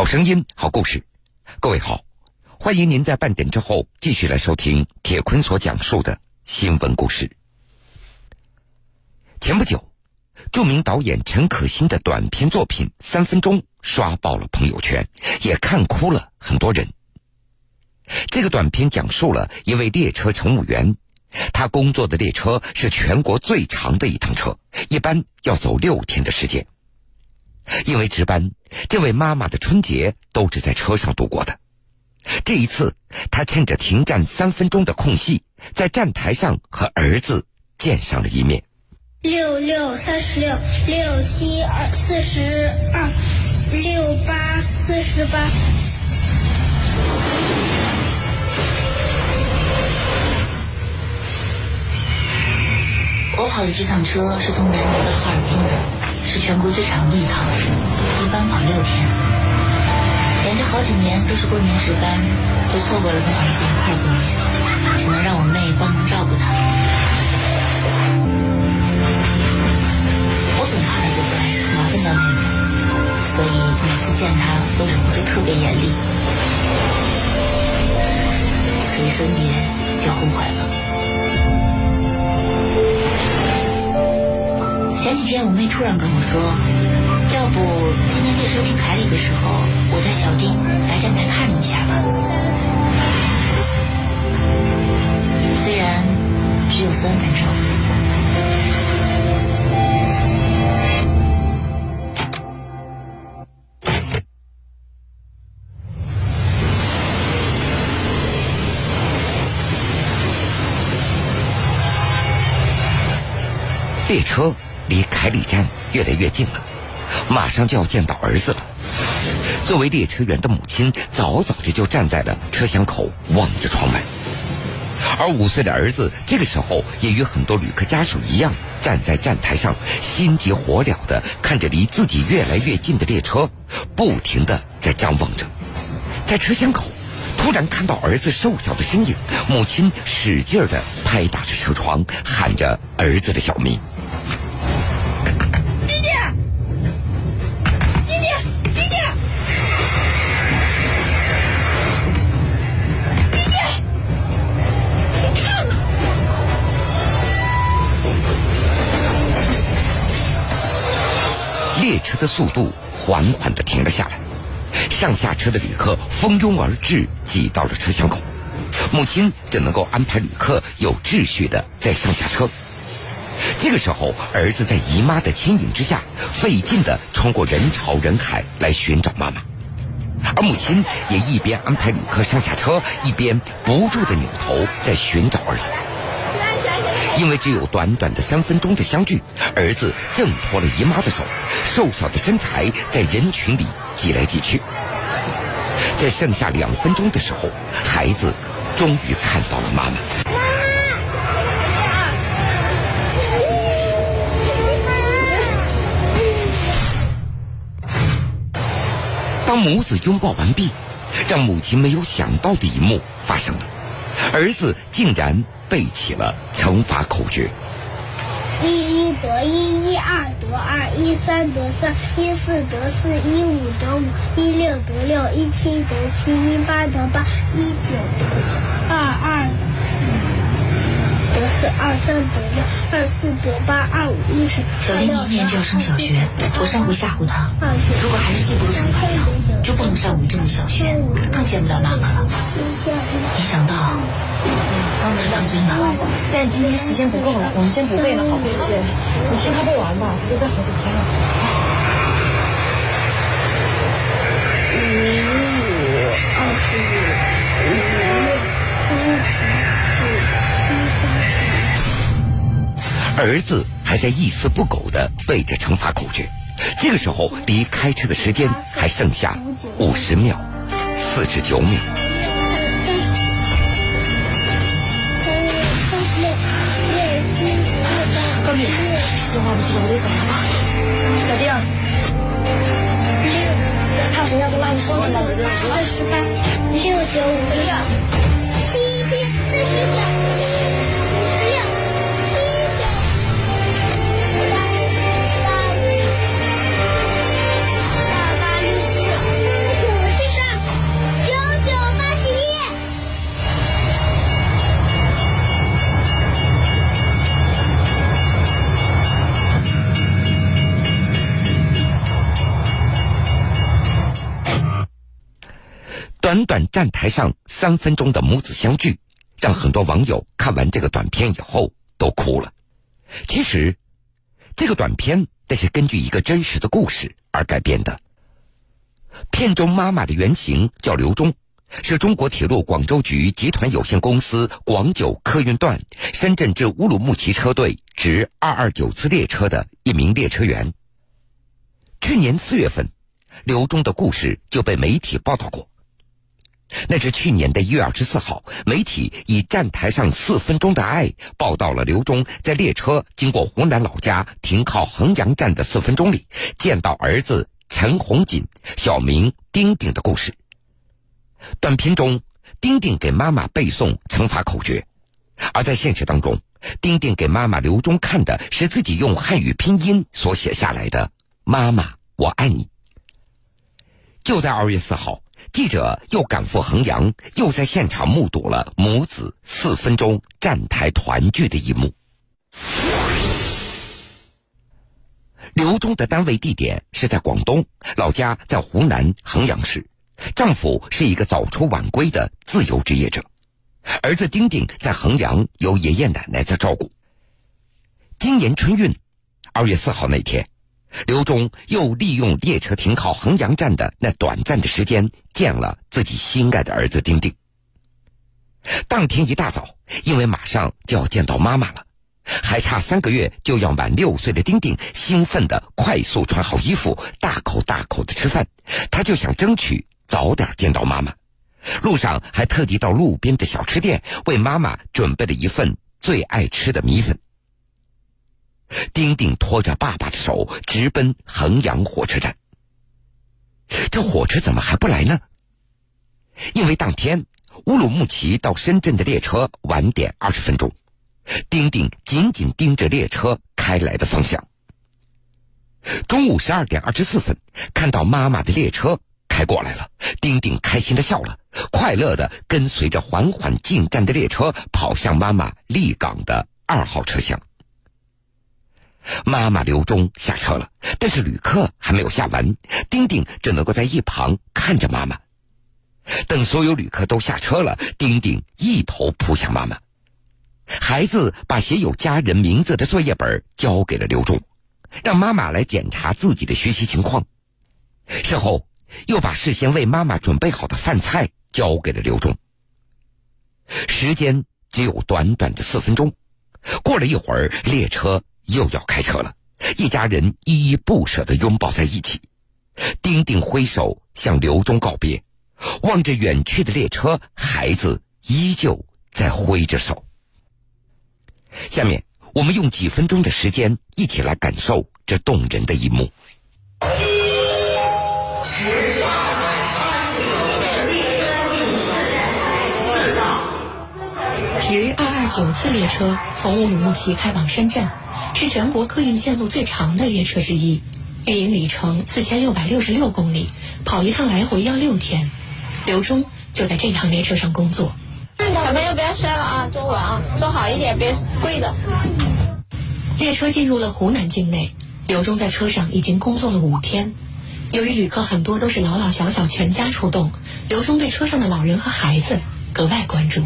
好声音，好故事。各位好，欢迎您在半点之后继续来收听铁坤所讲述的新闻故事。前不久，著名导演陈可辛的短片作品《三分钟》刷爆了朋友圈，也看哭了很多人。这个短片讲述了一位列车乘务员，他工作的列车是全国最长的一趟车，一般要走六天的时间。因为值班，这位妈妈的春节都是在车上度过的。这一次，她趁着停站三分钟的空隙，在站台上和儿子见上了一面。六六三十六，六七二四十二，六八四十八。我跑的这趟车是从南宁到哈尔滨的。是全国最长的一趟，一般跑六天。连着好几年都是过年值班，就错过了跟儿子一块过年，只能让我妹帮忙照顾他。我总怕他不乖，麻烦到妹妹，所以每次见他都忍不住特别严厉。可一分别就后悔了。天我妹突然跟我说，要不今天列车停凯里的时候，我带小丁来站台看你一下吧。虽然只有三分钟。列车。离凯里站越来越近了，马上就要见到儿子了。作为列车员的母亲，早早的就站在了车厢口望着窗外，而五岁的儿子这个时候也与很多旅客家属一样，站在站台上，心急火燎的看着离自己越来越近的列车，不停的在张望着。在车厢口，突然看到儿子瘦小的身影，母亲使劲的拍打着车窗，喊着儿子的小名。列车的速度缓缓的停了下来，上下车的旅客蜂拥而至，挤到了车厢口。母亲只能够安排旅客有秩序的在上下车。这个时候，儿子在姨妈的牵引之下，费劲的穿过人潮人海来寻找妈妈，而母亲也一边安排旅客上下车，一边不住的扭头在寻找儿子。因为只有短短的三分钟的相聚，儿子挣脱了姨妈的手，瘦小的身材在人群里挤来挤去。在剩下两分钟的时候，孩子终于看到了妈妈。当母子拥抱完毕，让母亲没有想到的一幕发生了，儿子竟然。背起了乘法口诀：一一得一，一二得二，一三得三，一四得四，一五得五，一六得六，一七得七，一八得八，一九得九，二二得四，二三得六，二四得八，二五一十。小丁明年就要上小学，我上回吓唬他，如果还是记不住乘法表，就不能上我们这的小学，更见不到妈妈了。没想到。当真了，但是今天时间不够了，我们先不背了，好不好？你听他背完吧，他都背好几天了。五五二十五，五六三十四，七。儿子还在一丝不苟的背着乘法口诀，这个时候离开车的时间还剩下五十秒，四十九秒。实话不记得，我就走了啊！小丁，六，还有什么要跟妈妈说的吗？二十八，六九五十六，短短站台上三分钟的母子相聚，让很多网友看完这个短片以后都哭了。其实，这个短片那是根据一个真实的故事而改编的。片中妈妈的原型叫刘忠，是中国铁路广州局集团有限公司广九客运段深圳至乌鲁木齐车队值二二九次列车的一名列车员。去年四月份，刘忠的故事就被媒体报道过。那是去年的一月二十四号，媒体以“站台上四分钟的爱”报道了刘忠在列车经过湖南老家停靠衡阳站的四分钟里，见到儿子陈红锦（小名丁丁）的故事。短片中，丁丁给妈妈背诵乘法口诀，而在现实当中，丁丁给妈妈刘忠看的是自己用汉语拼音所写下来的“妈妈，我爱你”。就在二月四号。记者又赶赴衡阳，又在现场目睹了母子四分钟站台团聚的一幕。刘忠的单位地点是在广东，老家在湖南衡阳市，丈夫是一个早出晚归的自由职业者，儿子丁丁在衡阳由爷爷奶奶在照顾。今年春运，二月四号那天。刘忠又利用列车停靠衡阳站的那短暂的时间，见了自己心爱的儿子丁丁。当天一大早，因为马上就要见到妈妈了，还差三个月就要满六岁的丁丁，兴奋的快速穿好衣服，大口大口的吃饭。他就想争取早点见到妈妈。路上还特地到路边的小吃店，为妈妈准备了一份最爱吃的米粉。丁丁拖着爸爸的手直奔衡阳火车站。这火车怎么还不来呢？因为当天乌鲁木齐到深圳的列车晚点二十分钟。丁丁紧紧盯着列车开来的方向。中午十二点二十四分，看到妈妈的列车开过来了，丁丁开心的笑了，快乐的跟随着缓缓进站的列车跑向妈妈立岗的二号车厢。妈妈刘忠下车了，但是旅客还没有下完，丁丁只能够在一旁看着妈妈。等所有旅客都下车了，丁丁一头扑向妈妈。孩子把写有家人名字的作业本交给了刘忠，让妈妈来检查自己的学习情况。事后又把事先为妈妈准备好的饭菜交给了刘忠。时间只有短短的四分钟，过了一会儿，列车。又要开车了，一家人依依不舍的拥抱在一起。丁丁挥手向刘忠告别，望着远去的列车，孩子依旧在挥着手。下面，我们用几分钟的时间，一起来感受这动人的一幕。值二二九次列车从乌鲁木齐开往深圳。是全国客运线路最长的列车之一，运营里程四千六百六十六公里，跑一趟来回要六天。刘忠就在这趟列车上工作。小朋友不要摔了啊，坐稳啊，坐好一点，别跪着。列车进入了湖南境内，刘忠在车上已经工作了五天。由于旅客很多都是老老小小全家出动，刘忠对车上的老人和孩子格外关注。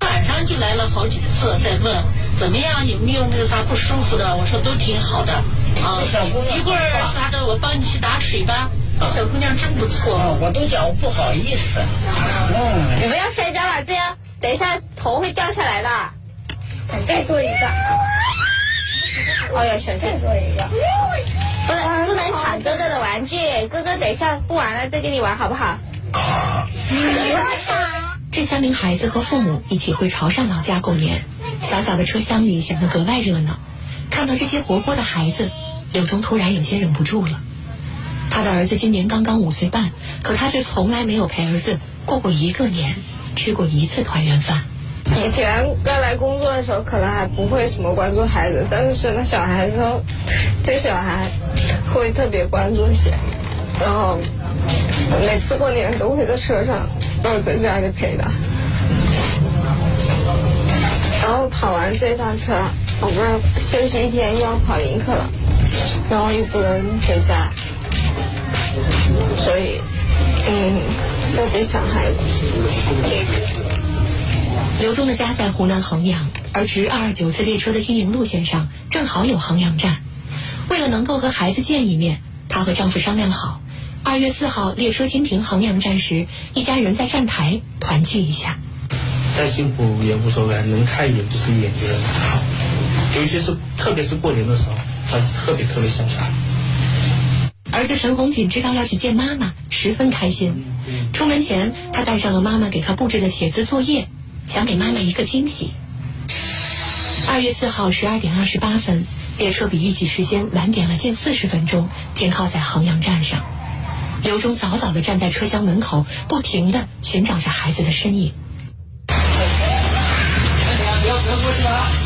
晚上就来了好几次，在问。怎么样？有没有那个啥不舒服的？我说都挺好的。啊，一会儿啥的，我帮你去打水吧。小姑娘真不错。我都讲不好意思。嗯。你不要摔跤了，这样等一下头会掉下来的。再做一个。哎呀，小心。再做一个。不能不能抢哥哥的玩具，哥哥等一下不玩了再跟你玩好不好？这三名孩子和父母一起回潮汕老家过年。小小的车厢里显得格外热闹。看到这些活泼的孩子，柳忠突然有些忍不住了。他的儿子今年刚刚五岁半，可他却从来没有陪儿子过过一个年，吃过一次团圆饭。以前刚来工作的时候，可能还不会什么关注孩子，但是生了小孩之后，对小孩会特别关注些。然后每次过年都会在车上，没有在家里陪他。然后跑完这趟车，我们休息一天又要跑林克了，然后又不能回家，所以嗯，特别想孩子。刘忠的家在湖南衡阳，而直二二九次列车的运营路线上正好有衡阳站。为了能够和孩子见一面，她和丈夫商量好，二月四号列车经停衡阳站时，一家人在站台团聚一下。再辛苦也无所谓，能看一眼就是一眼就好。尤其是特别是过年的时候，他是特别特别想家。儿子陈红锦知道要去见妈妈，十分开心。出门前，他带上了妈妈给他布置的写字作业，想给妈妈一个惊喜。二月四号十二点二十八分，列车比预计时间晚点了近四十分钟，停靠在衡阳站上。刘忠早早的站在车厢门口，不停的寻找着孩子的身影。不要过去啊。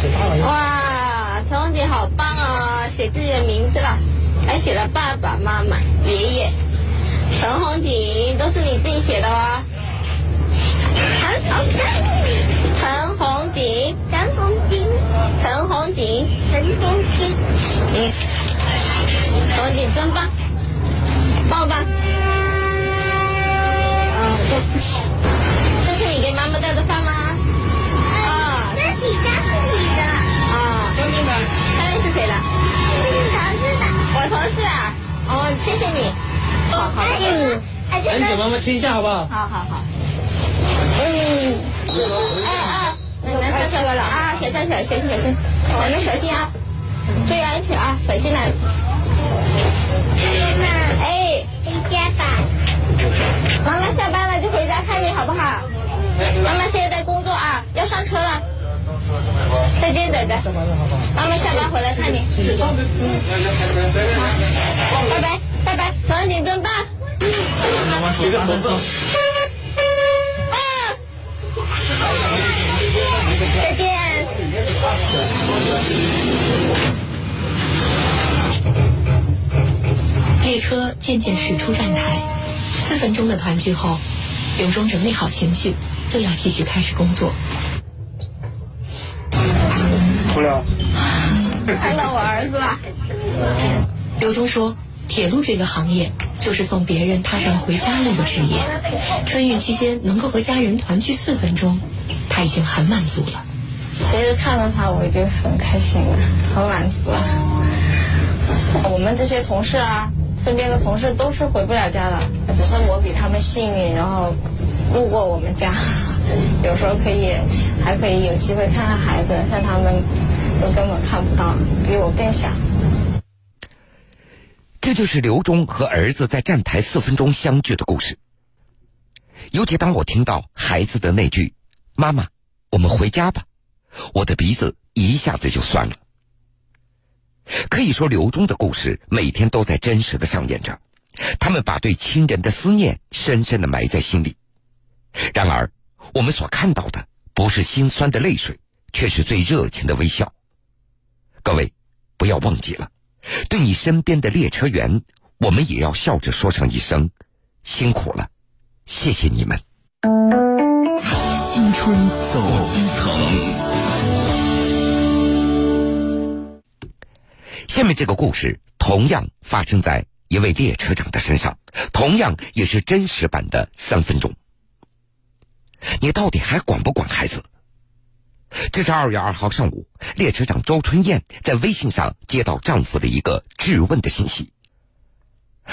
写大了。哇，陈红姐好棒啊，写自己的名字了，还写了爸爸妈妈、爷爷。陈红锦都是你自己写的哦。陈红锦，陈红锦，陈红锦，陈红锦，嗯，陈红锦真棒，抱抱。这是你给妈妈带的饭吗？是谁的？是你同事的。我同事啊，哦，谢谢你。好好的。嗯。哎，你给妈妈亲一下好不好？好好好。嗯。哎哎，你们上车了啊！小心小心小心小心，你们小心啊！注意安全啊！小心点。妈妈。哎，回家吧。妈妈下班了就回家看你好不好？妈妈现在在工作啊，要上车了。再见，仔仔。妈妈下班回来看你。好，拜拜拜拜，早点蹲吧。妈妈一个合适。再见。列车渐渐驶出站台，四分钟的团聚后，刘忠整理好情绪，就要继续开始工作。到我儿子了。刘忠说：“铁路这个行业，就是送别人踏上回家路的职业。春运期间能够和家人团聚四分钟，他已经很满足了。其实看到他，我已经很开心了，很满足了。我们这些同事啊。”身边的同事都是回不了家的，只是我比他们幸运，然后路过我们家，有时候可以还可以有机会看看孩子，像他们都根本看不到，比我更小。这就是刘忠和儿子在站台四分钟相聚的故事。尤其当我听到孩子的那句“妈妈，我们回家吧”，我的鼻子一下子就酸了。可以说，刘忠的故事每天都在真实的上演着。他们把对亲人的思念深深的埋在心里。然而，我们所看到的不是心酸的泪水，却是最热情的微笑。各位，不要忘记了，对你身边的列车员，我们也要笑着说上一声辛苦了，谢谢你们。新春走基层。下面这个故事同样发生在一位列车长的身上，同样也是真实版的三分钟。你到底还管不管孩子？这是二月二号上午，列车长周春燕在微信上接到丈夫的一个质问的信息。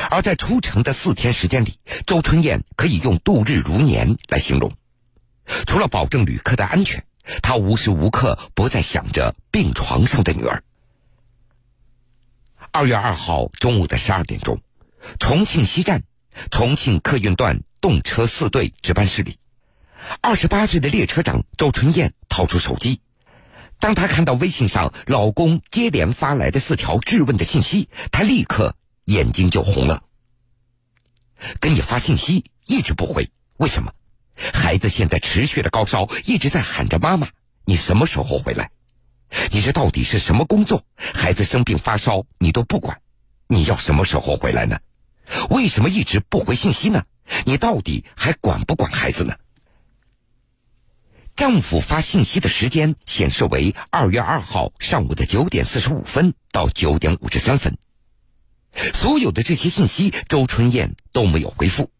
而在出城的四天时间里，周春燕可以用度日如年来形容。除了保证旅客的安全，她无时无刻不在想着病床上的女儿。二月二号中午的十二点钟，重庆西站重庆客运段动车四队值班室里，二十八岁的列车长周春燕掏出手机。当她看到微信上老公接连发来的四条质问的信息，她立刻眼睛就红了。给你发信息一直不回，为什么？孩子现在持续的高烧，一直在喊着妈妈，你什么时候回来？你这到底是什么工作？孩子生病发烧你都不管，你要什么时候回来呢？为什么一直不回信息呢？你到底还管不管孩子呢？丈夫发信息的时间显示为二月二号上午的九点四十五分到九点五十三分。所有的这些信息，周春燕都没有回复。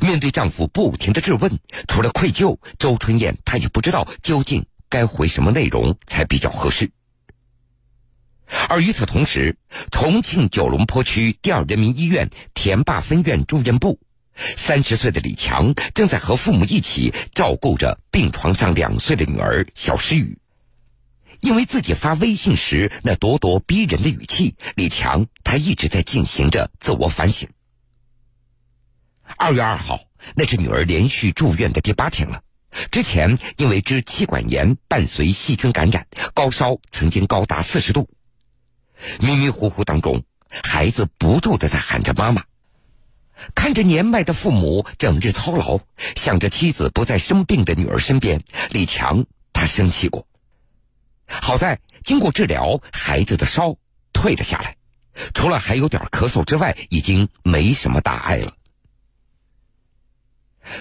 面对丈夫不停的质问，除了愧疚，周春燕她也不知道究竟该回什么内容才比较合适。而与此同时，重庆九龙坡区第二人民医院田坝分院住院部，三十岁的李强正在和父母一起照顾着病床上两岁的女儿小诗雨。因为自己发微信时那咄咄逼人的语气，李强他一直在进行着自我反省。二月二号，那是女儿连续住院的第八天了。之前因为支气管炎伴随细菌感染，高烧曾经高达四十度。迷迷糊糊当中，孩子不住的在喊着妈妈。看着年迈的父母整日操劳，想着妻子不在生病的女儿身边，李强他生气过。好在经过治疗，孩子的烧退了下来，除了还有点咳嗽之外，已经没什么大碍了。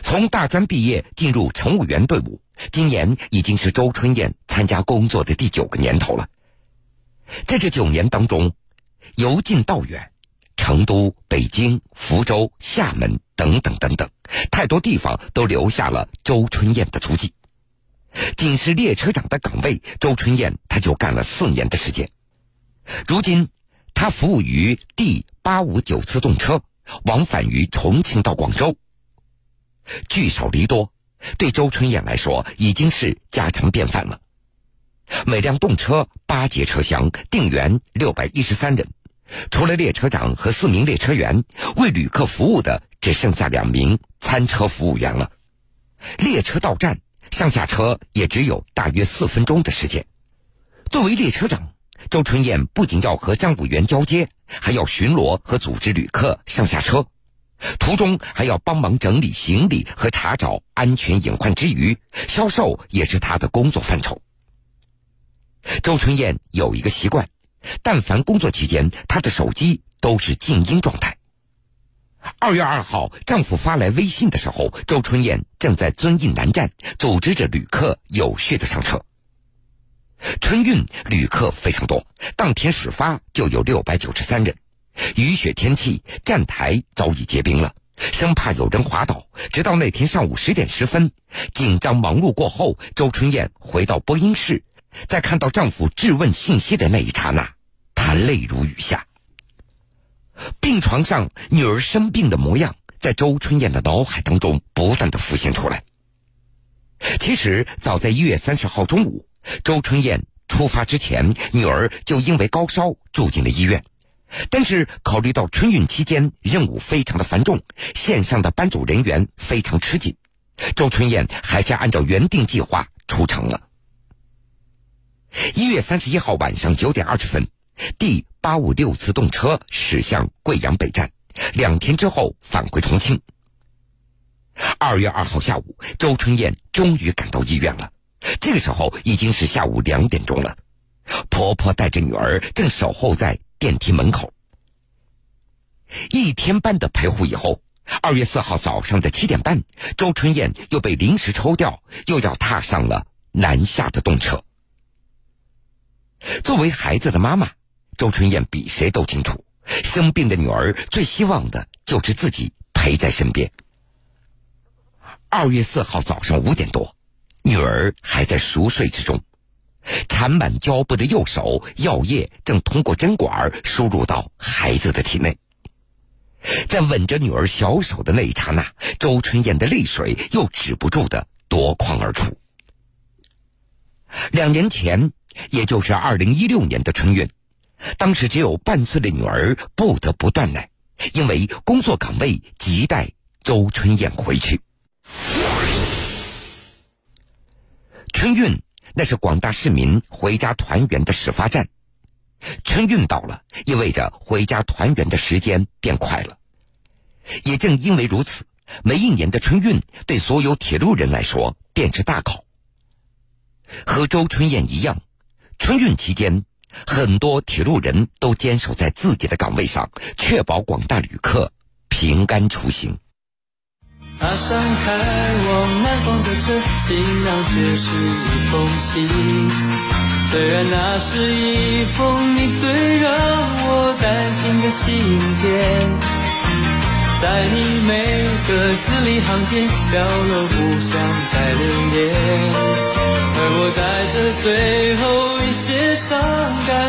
从大专毕业进入乘务员队伍，今年已经是周春燕参加工作的第九个年头了。在这九年当中，由近到远，成都、北京、福州、厦门等等等等，太多地方都留下了周春燕的足迹。仅是列车长的岗位，周春燕她就干了四年的时间。如今，她服务于第八五九次动车，往返于重庆到广州。聚少离多，对周春燕来说已经是家常便饭了。每辆动车八节车厢，定员六百一十三人，除了列车长和四名列车员，为旅客服务的只剩下两名餐车服务员了。列车到站。上下车也只有大约四分钟的时间。作为列车长，周春燕不仅要和站务员交接，还要巡逻和组织旅客上下车，途中还要帮忙整理行李和查找安全隐患之余，销售也是他的工作范畴。周春燕有一个习惯，但凡工作期间，她的手机都是静音状态。二月二号，丈夫发来微信的时候，周春燕正在遵义南站组织着旅客有序的上车。春运旅客非常多，当天始发就有六百九十三人。雨雪天气，站台早已结冰了，生怕有人滑倒。直到那天上午十点十分，紧张忙碌过后，周春燕回到播音室，在看到丈夫质问信息的那一刹那，她泪如雨下。病床上女儿生病的模样，在周春燕的脑海当中不断的浮现出来。其实早在一月三十号中午，周春燕出发之前，女儿就因为高烧住进了医院。但是考虑到春运期间任务非常的繁重，线上的班组人员非常吃紧，周春燕还是按照原定计划出城了。一月三十一号晚上九点二十分。第八五六次动车驶向贵阳北站，两天之后返回重庆。二月二号下午，周春燕终于赶到医院了。这个时候已经是下午两点钟了，婆婆带着女儿正守候在电梯门口。一天半的陪护以后，二月四号早上的七点半，周春燕又被临时抽调，又要踏上了南下的动车。作为孩子的妈妈。周春燕比谁都清楚，生病的女儿最希望的就是自己陪在身边。二月四号早上五点多，女儿还在熟睡之中，缠满胶布的右手药液正通过针管输入到孩子的体内。在吻着女儿小手的那一刹那，周春燕的泪水又止不住的夺眶而出。两年前，也就是二零一六年的春运。当时只有半岁的女儿不得不断奶，因为工作岗位急待周春燕回去。春运那是广大市民回家团圆的始发站，春运到了，意味着回家团圆的时间变快了。也正因为如此，每一年的春运对所有铁路人来说便是大考。和周春燕一样，春运期间，很多铁路人都坚守在自己的岗位上，确保广大旅客平安出行。踏上开往南方的车，行囊却是一封信。虽然那是一封你最让我担心的信件。在你每个字里行间，表露不想再留恋，我带着最后一些伤感。